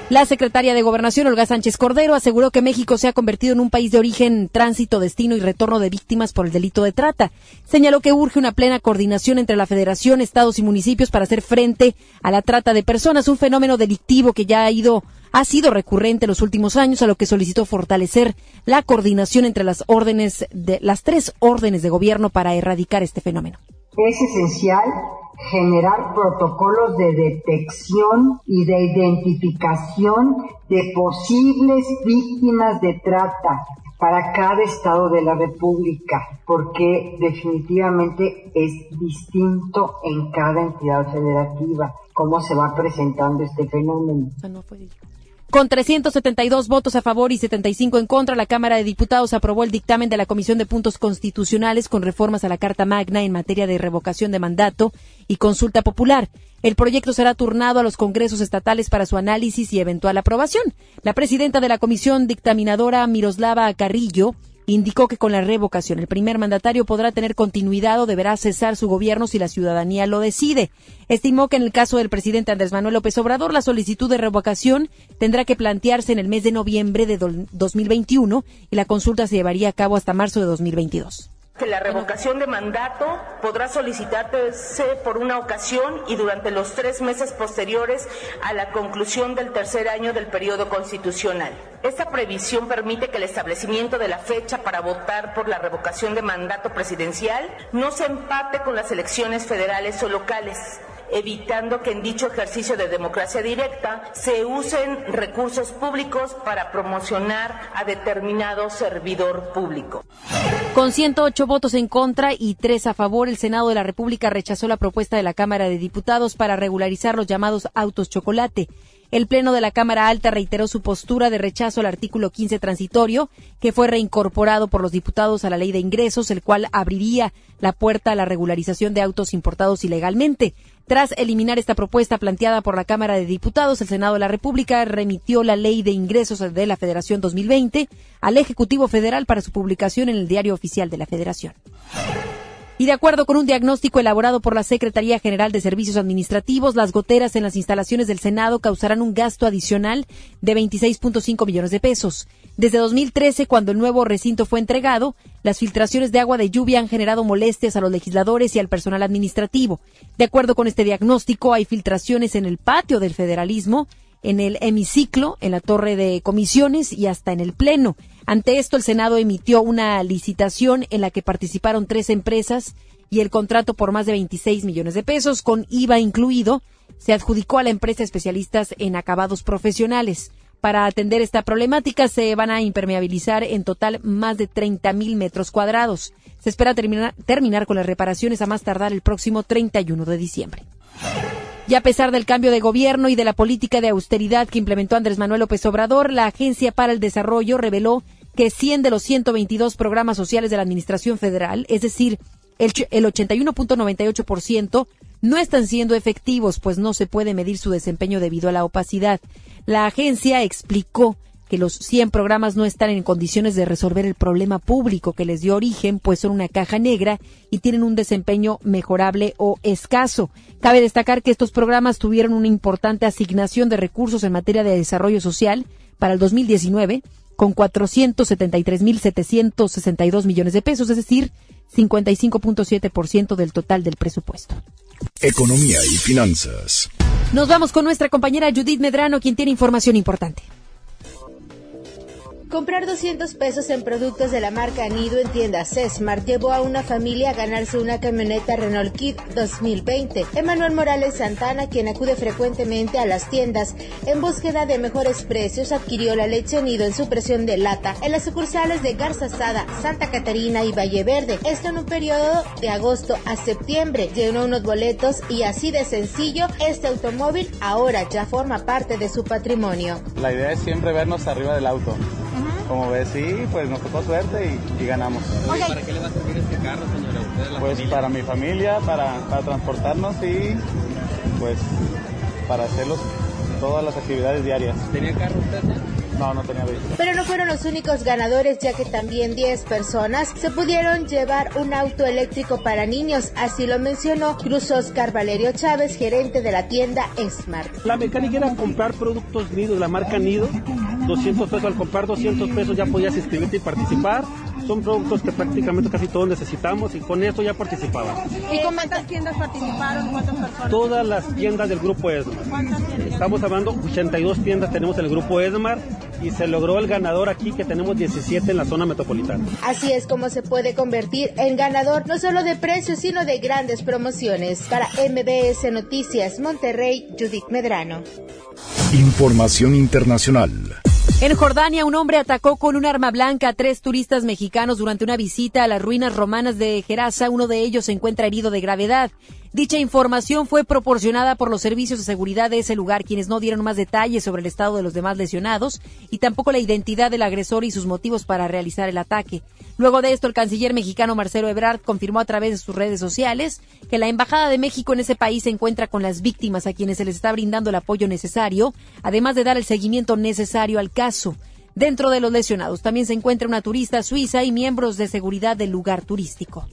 La secretaria de Gobernación, Olga Sánchez Cordero, aseguró que México se ha convertido en un país de origen, tránsito, destino y retorno de víctimas por el delito de trata. Señaló que urge una plena coordinación entre la Federación, estados y municipios para hacer frente a la trata de personas, un fenómeno delictivo que ya ha ido ha sido recurrente en los últimos años, a lo que solicitó fortalecer la coordinación entre las órdenes de las tres órdenes de gobierno para erradicar este fenómeno. Es esencial generar protocolos de detección y de identificación de posibles víctimas de trata para cada estado de la República, porque definitivamente es distinto en cada entidad federativa cómo se va presentando este fenómeno. Con 372 votos a favor y 75 en contra, la Cámara de Diputados aprobó el dictamen de la Comisión de Puntos Constitucionales con reformas a la Carta Magna en materia de revocación de mandato y consulta popular. El proyecto será turnado a los congresos estatales para su análisis y eventual aprobación. La presidenta de la comisión dictaminadora, Miroslava Carrillo, indicó que con la revocación el primer mandatario podrá tener continuidad o deberá cesar su gobierno si la ciudadanía lo decide. Estimó que en el caso del presidente Andrés Manuel López Obrador la solicitud de revocación tendrá que plantearse en el mes de noviembre de 2021 y la consulta se llevaría a cabo hasta marzo de 2022 que la revocación de mandato podrá solicitarse por una ocasión y durante los tres meses posteriores a la conclusión del tercer año del periodo constitucional. Esta previsión permite que el establecimiento de la fecha para votar por la revocación de mandato presidencial no se empate con las elecciones federales o locales evitando que en dicho ejercicio de democracia directa se usen recursos públicos para promocionar a determinado servidor público. Con 108 votos en contra y tres a favor, el Senado de la República rechazó la propuesta de la Cámara de Diputados para regularizar los llamados autos chocolate. El Pleno de la Cámara Alta reiteró su postura de rechazo al artículo 15 transitorio, que fue reincorporado por los diputados a la ley de ingresos, el cual abriría la puerta a la regularización de autos importados ilegalmente. Tras eliminar esta propuesta planteada por la Cámara de Diputados, el Senado de la República remitió la Ley de Ingresos de la Federación 2020 al Ejecutivo Federal para su publicación en el Diario Oficial de la Federación. Y de acuerdo con un diagnóstico elaborado por la Secretaría General de Servicios Administrativos, las goteras en las instalaciones del Senado causarán un gasto adicional de 26.5 millones de pesos. Desde 2013, cuando el nuevo recinto fue entregado, las filtraciones de agua de lluvia han generado molestias a los legisladores y al personal administrativo. De acuerdo con este diagnóstico, hay filtraciones en el patio del federalismo, en el hemiciclo, en la torre de comisiones y hasta en el pleno. Ante esto, el Senado emitió una licitación en la que participaron tres empresas y el contrato por más de 26 millones de pesos, con IVA incluido, se adjudicó a la empresa especialistas en acabados profesionales. Para atender esta problemática se van a impermeabilizar en total más de 30 mil metros cuadrados. Se espera terminar, terminar con las reparaciones a más tardar el próximo 31 de diciembre. Y a pesar del cambio de gobierno y de la política de austeridad que implementó Andrés Manuel López Obrador, la Agencia para el Desarrollo reveló que 100 de los 122 programas sociales de la Administración Federal, es decir, el, el 81.98%, no están siendo efectivos, pues no se puede medir su desempeño debido a la opacidad. La agencia explicó que los 100 programas no están en condiciones de resolver el problema público que les dio origen, pues son una caja negra y tienen un desempeño mejorable o escaso. Cabe destacar que estos programas tuvieron una importante asignación de recursos en materia de desarrollo social para el 2019, con 473.762 millones de pesos, es decir, 55.7% del total del presupuesto. Economía y finanzas. Nos vamos con nuestra compañera Judith Medrano, quien tiene información importante. Comprar 200 pesos en productos de la marca Nido en tiendas Smart llevó a una familia a ganarse una camioneta Renault Kit 2020. Emanuel Morales Santana, quien acude frecuentemente a las tiendas en búsqueda de mejores precios, adquirió la leche Nido en su presión de lata en las sucursales de Garza Sada, Santa Catarina y Valle Verde. Esto en un periodo de agosto a septiembre. Llenó unos boletos y así de sencillo, este automóvil ahora ya forma parte de su patrimonio. La idea es siempre vernos arriba del auto. Como ves, sí, pues nos tocó suerte y, ganamos. ¿Para qué le va a servir este carro, señora? pues para mi familia, para, para transportarnos y pues para hacer todas las actividades diarias. ¿Tenía carro usted? No, no tenía vehículo. Pero no fueron los únicos ganadores, ya que también 10 personas se pudieron llevar un auto eléctrico para niños. Así lo mencionó Cruz Oscar Valerio Chávez, gerente de la tienda Smart. La mecánica era comprar productos Nido, la marca Nido. 200 pesos al comprar 200 pesos ya podías inscribirte y participar son productos que prácticamente casi todos necesitamos y con eso ya participaban. ¿Y con cuántas tiendas participaron? ¿Cuántas personas? Todas las tiendas del grupo Esmar. ¿Cuántas tiendas? Estamos hablando 82 tiendas tenemos en el grupo Esmar y se logró el ganador aquí que tenemos 17 en la zona metropolitana. Así es como se puede convertir en ganador no solo de precios sino de grandes promociones. Para MBS Noticias Monterrey, Judith Medrano. Información internacional. En Jordania, un hombre atacó con un arma blanca a tres turistas mexicanos durante una visita a las ruinas romanas de Gerasa. Uno de ellos se encuentra herido de gravedad. Dicha información fue proporcionada por los servicios de seguridad de ese lugar, quienes no dieron más detalles sobre el estado de los demás lesionados y tampoco la identidad del agresor y sus motivos para realizar el ataque. Luego de esto, el canciller mexicano Marcelo Ebrard confirmó a través de sus redes sociales que la Embajada de México en ese país se encuentra con las víctimas a quienes se les está brindando el apoyo necesario, además de dar el seguimiento necesario al caso. Dentro de los lesionados también se encuentra una turista suiza y miembros de seguridad del lugar turístico.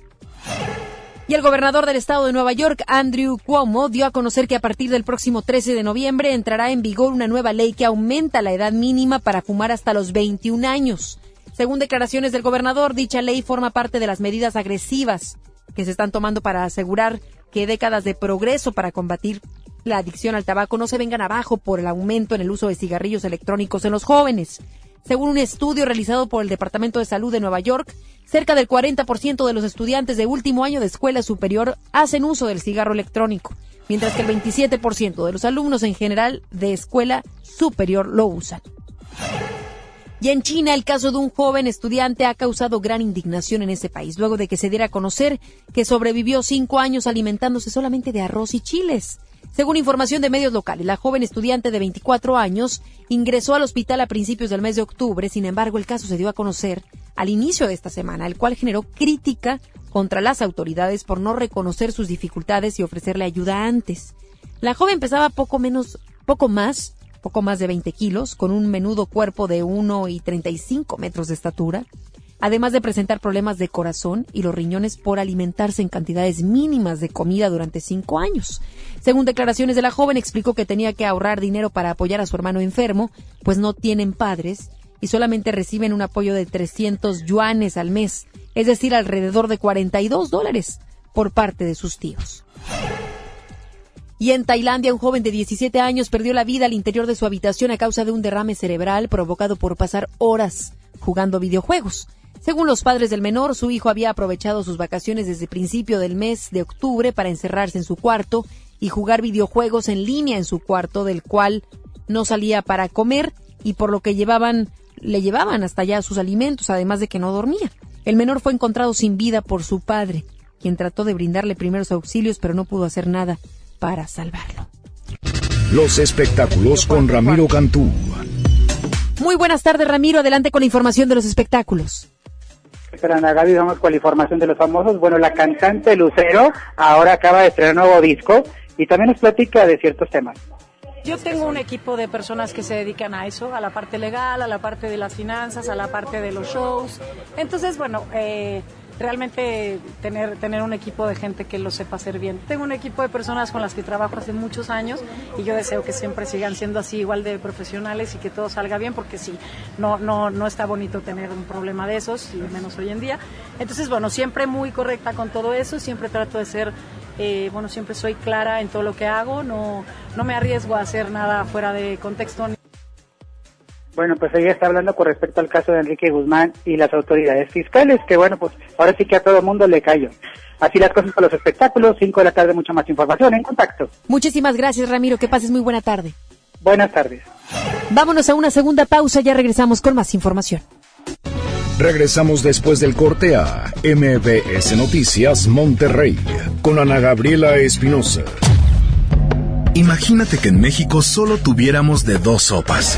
Y el gobernador del estado de Nueva York, Andrew Cuomo, dio a conocer que a partir del próximo 13 de noviembre entrará en vigor una nueva ley que aumenta la edad mínima para fumar hasta los 21 años. Según declaraciones del gobernador, dicha ley forma parte de las medidas agresivas que se están tomando para asegurar que décadas de progreso para combatir la adicción al tabaco no se vengan abajo por el aumento en el uso de cigarrillos electrónicos en los jóvenes. Según un estudio realizado por el Departamento de Salud de Nueva York, cerca del 40% de los estudiantes de último año de escuela superior hacen uso del cigarro electrónico, mientras que el 27% de los alumnos en general de escuela superior lo usan. Y en China, el caso de un joven estudiante ha causado gran indignación en ese país, luego de que se diera a conocer que sobrevivió cinco años alimentándose solamente de arroz y chiles. Según información de medios locales, la joven estudiante de 24 años ingresó al hospital a principios del mes de octubre, sin embargo el caso se dio a conocer al inicio de esta semana, el cual generó crítica contra las autoridades por no reconocer sus dificultades y ofrecerle ayuda antes. La joven pesaba poco menos, poco más, poco más de 20 kilos, con un menudo cuerpo de 1 y 35 metros de estatura, además de presentar problemas de corazón y los riñones por alimentarse en cantidades mínimas de comida durante cinco años. Según declaraciones de la joven, explicó que tenía que ahorrar dinero para apoyar a su hermano enfermo, pues no tienen padres y solamente reciben un apoyo de 300 yuanes al mes, es decir, alrededor de 42 dólares por parte de sus tíos. Y en Tailandia, un joven de 17 años perdió la vida al interior de su habitación a causa de un derrame cerebral provocado por pasar horas jugando videojuegos. Según los padres del menor, su hijo había aprovechado sus vacaciones desde principio del mes de octubre para encerrarse en su cuarto y jugar videojuegos en línea en su cuarto, del cual no salía para comer y por lo que llevaban le llevaban hasta allá sus alimentos, además de que no dormía. El menor fue encontrado sin vida por su padre, quien trató de brindarle primeros auxilios, pero no pudo hacer nada para salvarlo. Los espectáculos con Ramiro Cantú. Muy buenas tardes, Ramiro. Adelante con la información de los espectáculos. Ana Gaby, vamos con la información de los famosos. Bueno, la cantante Lucero ahora acaba de estrenar un nuevo disco y también nos platica de ciertos temas. Yo tengo un equipo de personas que se dedican a eso, a la parte legal, a la parte de las finanzas, a la parte de los shows. Entonces, bueno, eh, realmente tener, tener un equipo de gente que lo sepa hacer bien. Tengo un equipo de personas con las que trabajo hace muchos años y yo deseo que siempre sigan siendo así igual de profesionales y que todo salga bien porque sí, no, no, no está bonito tener un problema de esos, y menos hoy en día. Entonces, bueno, siempre muy correcta con todo eso, siempre trato de ser eh, bueno, siempre soy clara en todo lo que hago, no, no me arriesgo a hacer nada fuera de contexto. Bueno, pues ella está hablando con respecto al caso de Enrique Guzmán y las autoridades fiscales, que bueno, pues ahora sí que a todo el mundo le cayó. Así las cosas con los espectáculos, 5 de la tarde, mucha más información en contacto. Muchísimas gracias, Ramiro, que pases muy buena tarde. Buenas tardes. Vámonos a una segunda pausa, ya regresamos con más información. Regresamos después del corte a MBS Noticias Monterrey con Ana Gabriela Espinosa. Imagínate que en México solo tuviéramos de dos sopas.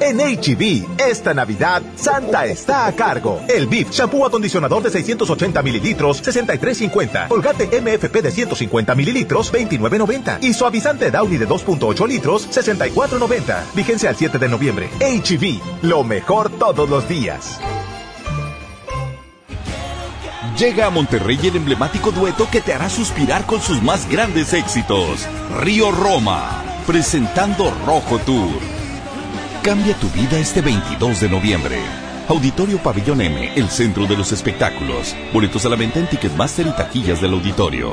En HB, esta Navidad, Santa está a cargo. El BIF, shampoo acondicionador de 680 mililitros, 63.50. Colgate MFP de 150 mililitros, 29.90. Y suavizante Downy de 2.8 litros, 64.90. Vigencia al 7 de noviembre. HB, lo mejor todos los días. Llega a Monterrey el emblemático dueto que te hará suspirar con sus más grandes éxitos. Río Roma, presentando Rojo Tour. Cambia tu vida este 22 de noviembre. Auditorio Pabellón M, el centro de los espectáculos. Boletos a la venta en Ticketmaster y taquillas del auditorio.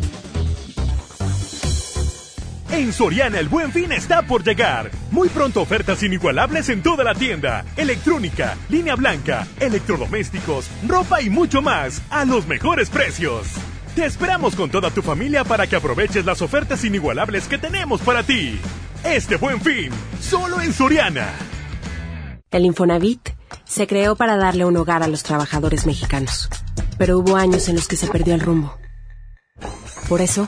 En Soriana el buen fin está por llegar. Muy pronto ofertas inigualables en toda la tienda. Electrónica, línea blanca, electrodomésticos, ropa y mucho más a los mejores precios. Te esperamos con toda tu familia para que aproveches las ofertas inigualables que tenemos para ti. Este buen fin, solo en Soriana. El Infonavit se creó para darle un hogar a los trabajadores mexicanos, pero hubo años en los que se perdió el rumbo. Por eso,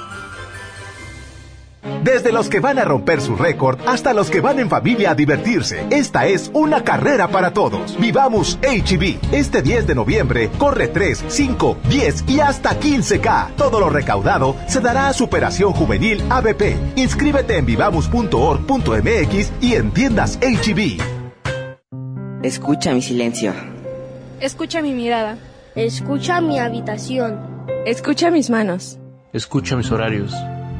Desde los que van a romper su récord hasta los que van en familia a divertirse. Esta es una carrera para todos. Vivamos HB. Este 10 de noviembre corre 3, 5, 10 y hasta 15K. Todo lo recaudado se dará a Superación Juvenil ABP. Inscríbete en vivamos.org.mx y en tiendas HB. Escucha mi silencio. Escucha mi mirada. Escucha mi habitación. Escucha mis manos. Escucha mis horarios.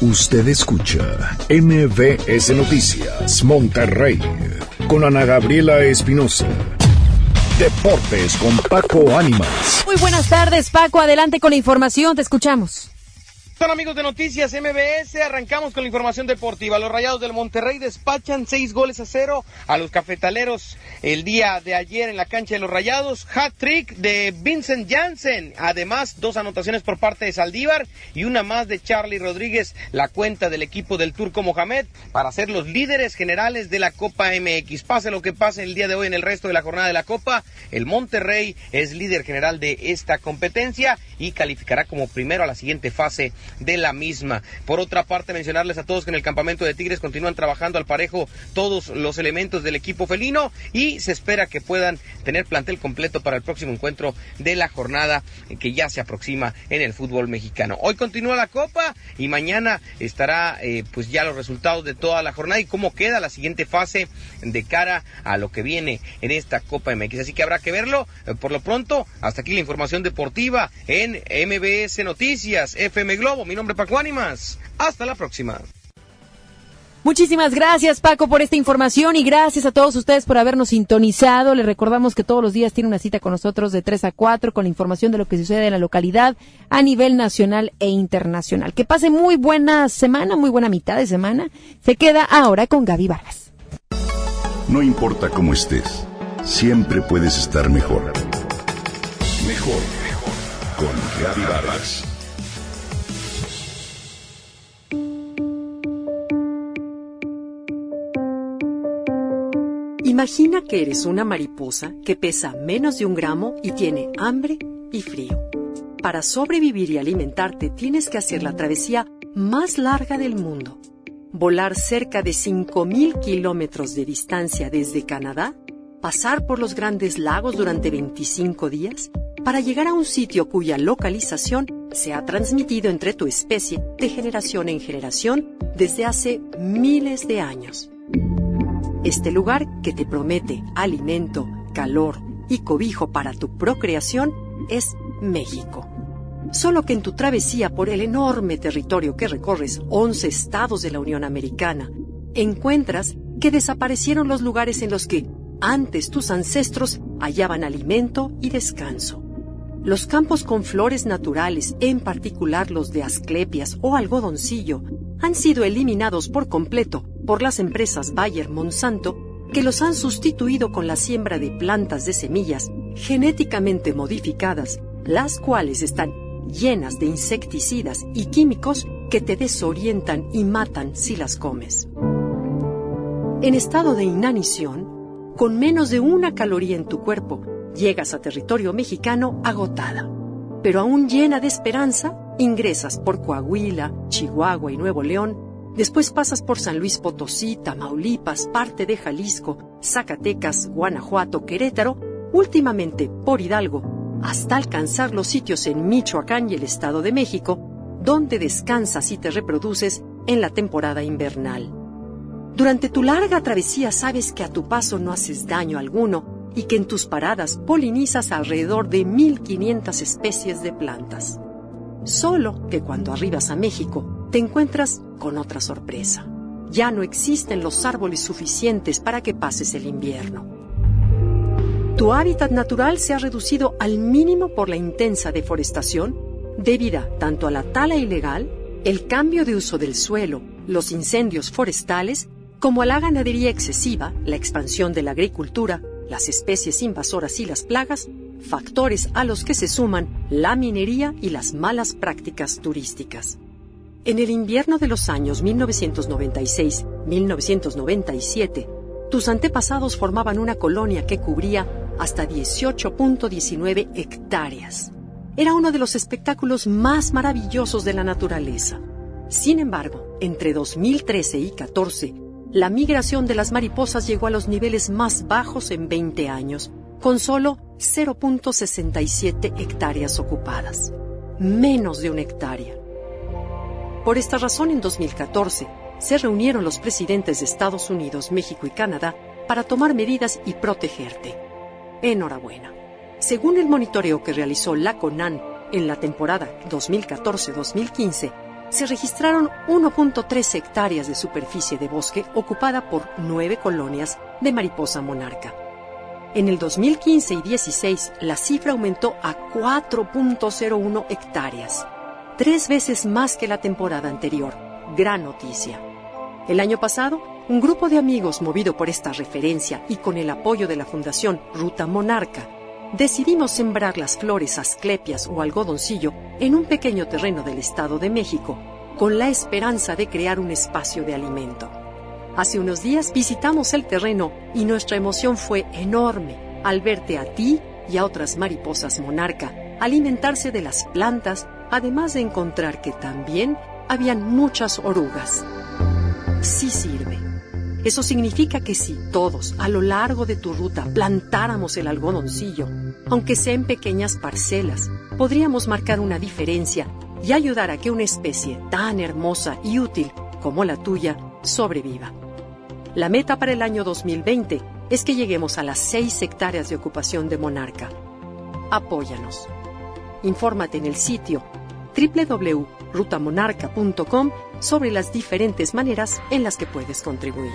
Usted escucha MBS Noticias Monterrey con Ana Gabriela Espinosa. Deportes con Paco Ánimas. Muy buenas tardes, Paco. Adelante con la información. Te escuchamos. Hola amigos de Noticias MBS, arrancamos con la información deportiva. Los Rayados del Monterrey despachan seis goles a cero a los cafetaleros el día de ayer en la cancha de los Rayados. Hat trick de Vincent Janssen, además dos anotaciones por parte de Saldívar y una más de Charlie Rodríguez, la cuenta del equipo del Turco Mohamed para ser los líderes generales de la Copa MX. Pase lo que pase el día de hoy en el resto de la jornada de la Copa, el Monterrey es líder general de esta competencia y calificará como primero a la siguiente fase de la misma. Por otra parte, mencionarles a todos que en el campamento de Tigres continúan trabajando al parejo todos los elementos del equipo felino y se espera que puedan tener plantel completo para el próximo encuentro de la jornada que ya se aproxima en el fútbol mexicano. Hoy continúa la Copa y mañana estará eh, pues ya los resultados de toda la jornada y cómo queda la siguiente fase de cara a lo que viene en esta Copa MX. Así que habrá que verlo. Eh, por lo pronto, hasta aquí la información deportiva en MBS Noticias, FM Globo. Mi nombre es Paco Ánimas. Hasta la próxima. Muchísimas gracias Paco por esta información y gracias a todos ustedes por habernos sintonizado. Les recordamos que todos los días tiene una cita con nosotros de 3 a 4 con la información de lo que sucede en la localidad a nivel nacional e internacional. Que pase muy buena semana, muy buena mitad de semana. Se queda ahora con Gaby Vargas. No importa cómo estés, siempre puedes estar mejor. Mejor, mejor. Con Gaby Vargas. Imagina que eres una mariposa que pesa menos de un gramo y tiene hambre y frío. Para sobrevivir y alimentarte tienes que hacer la travesía más larga del mundo. Volar cerca de 5.000 kilómetros de distancia desde Canadá, pasar por los grandes lagos durante 25 días, para llegar a un sitio cuya localización se ha transmitido entre tu especie de generación en generación desde hace miles de años. Este lugar que te promete alimento, calor y cobijo para tu procreación es México. Solo que en tu travesía por el enorme territorio que recorres 11 estados de la Unión Americana, encuentras que desaparecieron los lugares en los que antes tus ancestros hallaban alimento y descanso. Los campos con flores naturales, en particular los de asclepias o algodoncillo, han sido eliminados por completo por las empresas Bayer Monsanto, que los han sustituido con la siembra de plantas de semillas genéticamente modificadas, las cuales están llenas de insecticidas y químicos que te desorientan y matan si las comes. En estado de inanición, con menos de una caloría en tu cuerpo, llegas a territorio mexicano agotada. Pero aún llena de esperanza, ingresas por Coahuila, Chihuahua y Nuevo León, después pasas por San Luis Potosí, Tamaulipas, parte de Jalisco, Zacatecas, Guanajuato, Querétaro, últimamente por Hidalgo, hasta alcanzar los sitios en Michoacán y el Estado de México, donde descansas y te reproduces en la temporada invernal. Durante tu larga travesía sabes que a tu paso no haces daño alguno y que en tus paradas polinizas alrededor de 1500 especies de plantas. Solo que cuando arribas a México te encuentras con otra sorpresa. Ya no existen los árboles suficientes para que pases el invierno. Tu hábitat natural se ha reducido al mínimo por la intensa deforestación debida tanto a la tala ilegal, el cambio de uso del suelo, los incendios forestales, como a la ganadería excesiva, la expansión de la agricultura, las especies invasoras y las plagas, factores a los que se suman la minería y las malas prácticas turísticas. En el invierno de los años 1996-1997, tus antepasados formaban una colonia que cubría hasta 18.19 hectáreas. Era uno de los espectáculos más maravillosos de la naturaleza. Sin embargo, entre 2013 y 14, la migración de las mariposas llegó a los niveles más bajos en 20 años, con solo 0.67 hectáreas ocupadas. Menos de una hectárea. Por esta razón, en 2014, se reunieron los presidentes de Estados Unidos, México y Canadá para tomar medidas y protegerte. Enhorabuena. Según el monitoreo que realizó la CONAN en la temporada 2014-2015, se registraron 1.3 hectáreas de superficie de bosque ocupada por nueve colonias de mariposa monarca. En el 2015 y 16 la cifra aumentó a 4.01 hectáreas, tres veces más que la temporada anterior. Gran noticia. El año pasado, un grupo de amigos movido por esta referencia y con el apoyo de la Fundación Ruta Monarca decidimos sembrar las flores asclepias o algodoncillo en un pequeño terreno del Estado de México, con la esperanza de crear un espacio de alimento. Hace unos días visitamos el terreno y nuestra emoción fue enorme al verte a ti y a otras mariposas monarca alimentarse de las plantas, además de encontrar que también habían muchas orugas. Sí sirve. Eso significa que si todos a lo largo de tu ruta plantáramos el algodoncillo, aunque sea en pequeñas parcelas, podríamos marcar una diferencia y ayudar a que una especie tan hermosa y útil como la tuya sobreviva. La meta para el año 2020 es que lleguemos a las 6 hectáreas de ocupación de Monarca. Apóyanos. Infórmate en el sitio www.rutamonarca.com sobre las diferentes maneras en las que puedes contribuir.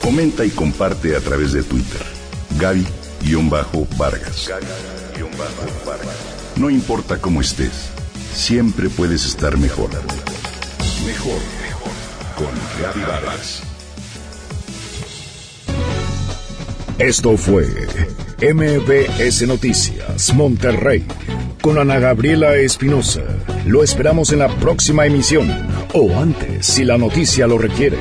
Comenta y comparte a través de Twitter. Gaby-Vargas. No importa cómo estés, siempre puedes estar mejor. Mejor. Con Gaby. Esto fue MBS Noticias Monterrey con Ana Gabriela Espinosa. Lo esperamos en la próxima emisión o antes si la noticia lo requiere.